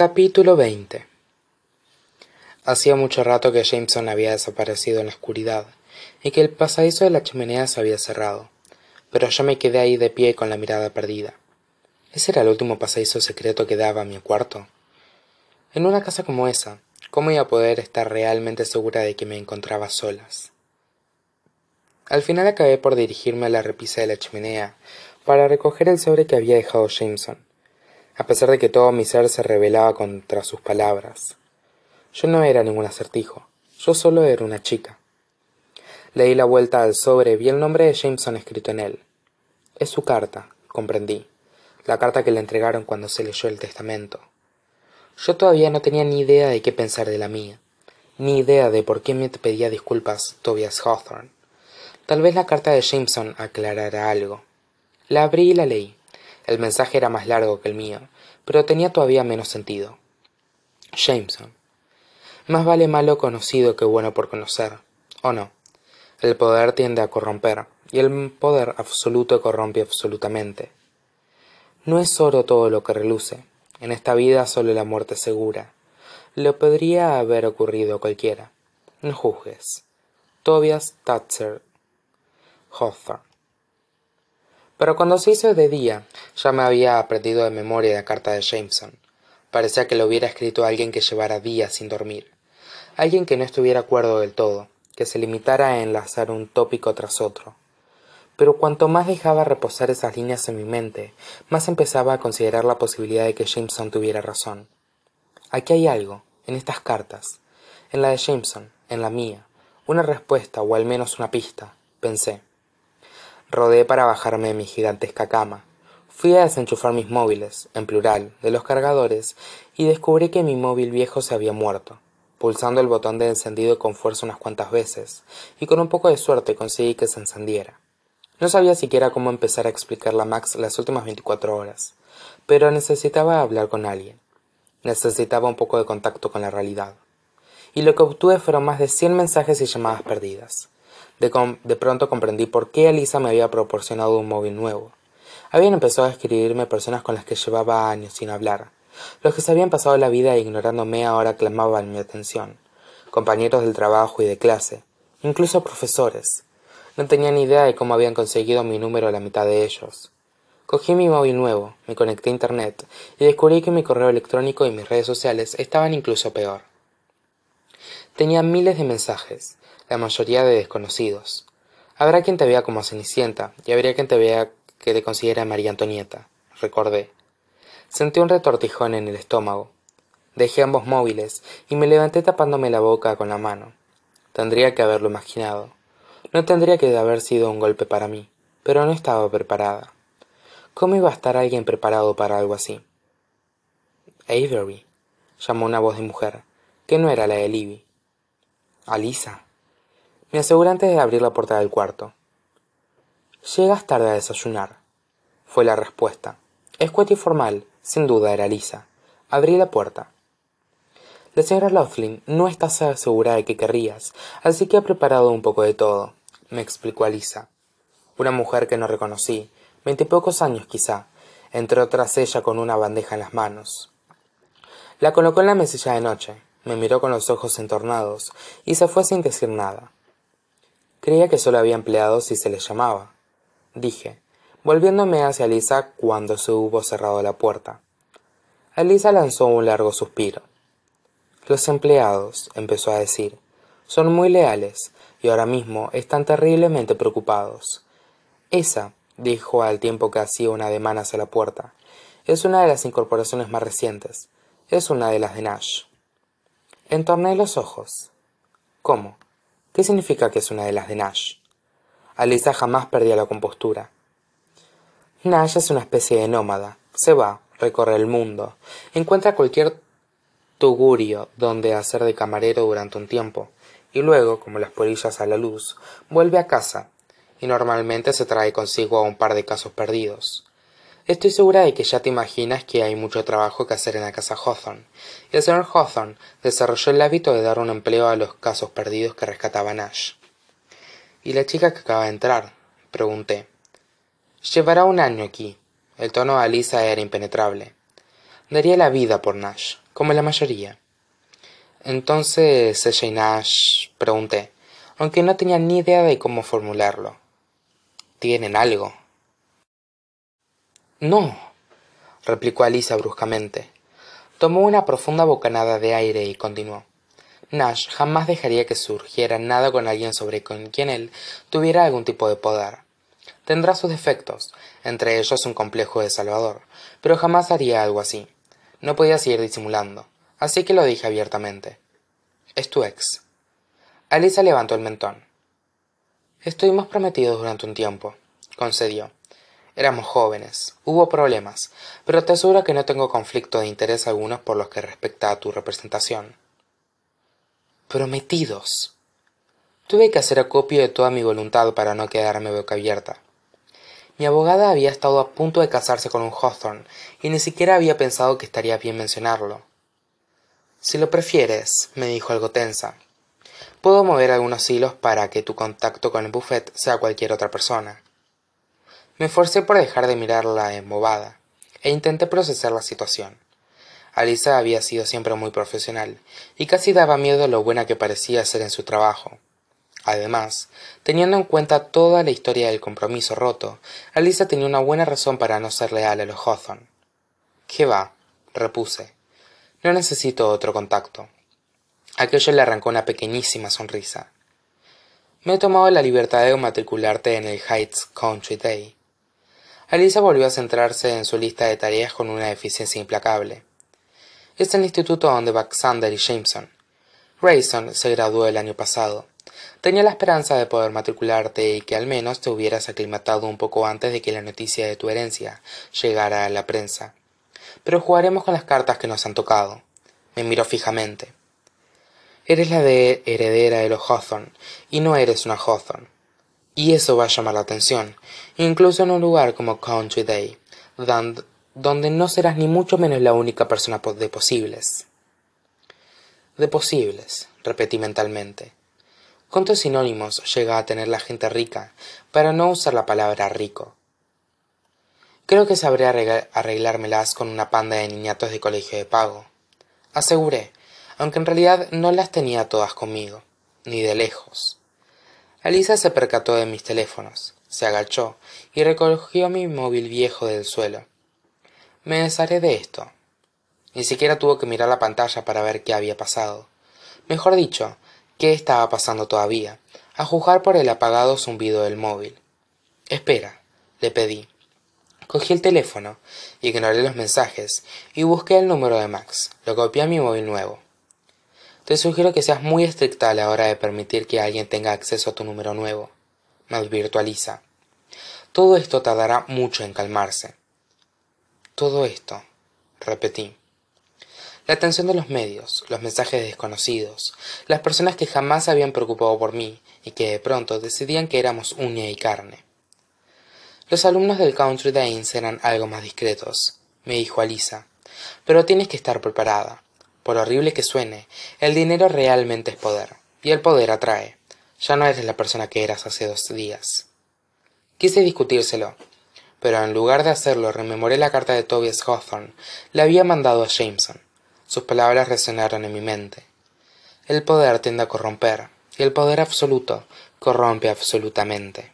Capítulo XX Hacía mucho rato que Jameson había desaparecido en la oscuridad y que el pasadizo de la chimenea se había cerrado, pero yo me quedé ahí de pie con la mirada perdida. ¿Ese era el último pasadizo secreto que daba a mi cuarto? En una casa como esa, ¿cómo iba a poder estar realmente segura de que me encontraba solas? Al final acabé por dirigirme a la repisa de la chimenea para recoger el sobre que había dejado Jameson a pesar de que todo mi ser se rebelaba contra sus palabras. Yo no era ningún acertijo, yo solo era una chica. Leí la vuelta al sobre y vi el nombre de Jameson escrito en él. Es su carta, comprendí, la carta que le entregaron cuando se leyó el testamento. Yo todavía no tenía ni idea de qué pensar de la mía, ni idea de por qué me pedía disculpas Tobias Hawthorne. Tal vez la carta de Jameson aclarara algo. La abrí y la leí. El mensaje era más largo que el mío, pero tenía todavía menos sentido. Jameson. Más vale malo conocido que bueno por conocer, ¿o no? El poder tiende a corromper, y el poder absoluto corrompe absolutamente. No es oro todo lo que reluce. En esta vida solo la muerte segura. Lo podría haber ocurrido a cualquiera. No juzgues. Tobias Tatzer Hawthorne pero cuando se hizo de día ya me había aprendido de memoria la carta de Jameson. Parecía que lo hubiera escrito alguien que llevara días sin dormir, alguien que no estuviera acuerdo del todo, que se limitara a enlazar un tópico tras otro. Pero cuanto más dejaba reposar esas líneas en mi mente, más empezaba a considerar la posibilidad de que Jameson tuviera razón. Aquí hay algo, en estas cartas, en la de Jameson, en la mía, una respuesta o al menos una pista, pensé. Rodé para bajarme de mi gigantesca cama. Fui a desenchufar mis móviles, en plural, de los cargadores, y descubrí que mi móvil viejo se había muerto. Pulsando el botón de encendido con fuerza unas cuantas veces, y con un poco de suerte conseguí que se encendiera. No sabía siquiera cómo empezar a explicarle a Max las últimas veinticuatro horas, pero necesitaba hablar con alguien. Necesitaba un poco de contacto con la realidad. Y lo que obtuve fueron más de cien mensajes y llamadas perdidas. De, pronto comprendí por qué Alisa me había proporcionado un móvil nuevo. Habían empezado a escribirme personas con las que llevaba años sin hablar. Los que se habían pasado la vida ignorándome ahora clamaban mi atención. Compañeros del trabajo y de clase. Incluso profesores. No tenía ni idea de cómo habían conseguido mi número la mitad de ellos. Cogí mi móvil nuevo, me conecté a internet y descubrí que mi correo electrónico y mis redes sociales estaban incluso peor. Tenía miles de mensajes, la mayoría de desconocidos. Habrá quien te vea como Cenicienta y habría quien te vea que te considera María Antonieta, recordé. Sentí un retortijón en el estómago. Dejé ambos móviles y me levanté tapándome la boca con la mano. Tendría que haberlo imaginado. No tendría que haber sido un golpe para mí, pero no estaba preparada. ¿Cómo iba a estar alguien preparado para algo así? Avery, llamó una voz de mujer, que no era la de Libby. Alisa. Me aseguré antes de abrir la puerta del cuarto. Llegas tarde a desayunar, fue la respuesta. Escueta y formal, sin duda era Lisa. Abrí la puerta. La señora Laughlin no está segura de que querrías, así que ha preparado un poco de todo, me explicó Alisa. Una mujer que no reconocí, veintipocos años quizá, entró tras ella con una bandeja en las manos. La colocó en la mesilla de noche, me miró con los ojos entornados y se fue sin decir nada. Creía que solo había empleados si se les llamaba, dije, volviéndome hacia Lisa cuando se hubo cerrado la puerta. Alisa lanzó un largo suspiro. Los empleados, empezó a decir, son muy leales y ahora mismo están terriblemente preocupados. Esa, dijo al tiempo que hacía una ademán hacia la puerta, es una de las incorporaciones más recientes. Es una de las de Nash. Entorné los ojos. ¿Cómo? ¿Qué significa que es una de las de Nash? Alisa jamás perdía la compostura. Nash es una especie de nómada. Se va, recorre el mundo, encuentra cualquier tugurio donde hacer de camarero durante un tiempo, y luego, como las polillas a la luz, vuelve a casa, y normalmente se trae consigo a un par de casos perdidos. Estoy segura de que ya te imaginas que hay mucho trabajo que hacer en la casa Hawthorne, y el señor Hawthorne desarrolló el hábito de dar un empleo a los casos perdidos que rescataba Nash. ¿Y la chica que acaba de entrar? pregunté. Llevará un año aquí. El tono de Alisa era impenetrable. Daría la vida por Nash, como la mayoría. Entonces ella y Nash pregunté, aunque no tenía ni idea de cómo formularlo. ¿Tienen algo? No, replicó Alisa bruscamente. Tomó una profunda bocanada de aire y continuó. Nash jamás dejaría que surgiera nada con alguien sobre quien él tuviera algún tipo de poder. Tendrá sus defectos, entre ellos un complejo de Salvador, pero jamás haría algo así. No podía seguir disimulando, así que lo dije abiertamente. Es tu ex. Alisa levantó el mentón. Estuvimos prometidos durante un tiempo, concedió. Éramos jóvenes, hubo problemas, pero te aseguro que no tengo conflicto de interés algunos por los que respecta a tu representación. Prometidos. Tuve que hacer acopio de toda mi voluntad para no quedarme boca abierta. Mi abogada había estado a punto de casarse con un Hawthorne y ni siquiera había pensado que estaría bien mencionarlo. Si lo prefieres, me dijo algo tensa, puedo mover algunos hilos para que tu contacto con el buffet sea cualquier otra persona. Me esforcé por dejar de mirarla embobada e intenté procesar la situación. Alisa había sido siempre muy profesional y casi daba miedo lo buena que parecía ser en su trabajo. Además, teniendo en cuenta toda la historia del compromiso roto, Alisa tenía una buena razón para no ser leal a los Hawthorne. ¿Qué va? repuse. No necesito otro contacto. Aquello le arrancó una pequeñísima sonrisa. Me he tomado la libertad de matricularte en el Heights Country Day. Alisa volvió a centrarse en su lista de tareas con una eficiencia implacable. Es el instituto donde Baxander y Jameson. Grayson se graduó el año pasado. Tenía la esperanza de poder matricularte y que al menos te hubieras aclimatado un poco antes de que la noticia de tu herencia llegara a la prensa. Pero jugaremos con las cartas que nos han tocado. Me miró fijamente. Eres la de heredera de los Hawthorne y no eres una Hawthorne. Y eso va a llamar la atención, incluso en un lugar como Country Day, donde no serás ni mucho menos la única persona de posibles. De posibles, repetí mentalmente. ¿Cuántos sinónimos llega a tener la gente rica para no usar la palabra rico? Creo que sabré arreglármelas con una panda de niñatos de colegio de pago. Aseguré, aunque en realidad no las tenía todas conmigo, ni de lejos. Alisa se percató de mis teléfonos, se agachó y recogió mi móvil viejo del suelo. Me desharé de esto. Ni siquiera tuvo que mirar la pantalla para ver qué había pasado. Mejor dicho, qué estaba pasando todavía, a juzgar por el apagado zumbido del móvil. Espera, le pedí. Cogí el teléfono, ignoré los mensajes y busqué el número de Max. Lo copié a mi móvil nuevo. Te sugiero que seas muy estricta a la hora de permitir que alguien tenga acceso a tu número nuevo. Me advirtió. Todo esto tardará mucho en calmarse. Todo esto, repetí. La atención de los medios, los mensajes desconocidos, las personas que jamás se habían preocupado por mí y que de pronto decidían que éramos uña y carne. Los alumnos del Country Danes eran algo más discretos, me dijo Alisa, pero tienes que estar preparada. Por horrible que suene, el dinero realmente es poder, y el poder atrae. Ya no eres la persona que eras hace dos días. Quise discutírselo, pero en lugar de hacerlo rememoré la carta de Tobias Hawthorne. Le había mandado a Jameson. Sus palabras resonaron en mi mente. El poder tiende a corromper, y el poder absoluto corrompe absolutamente.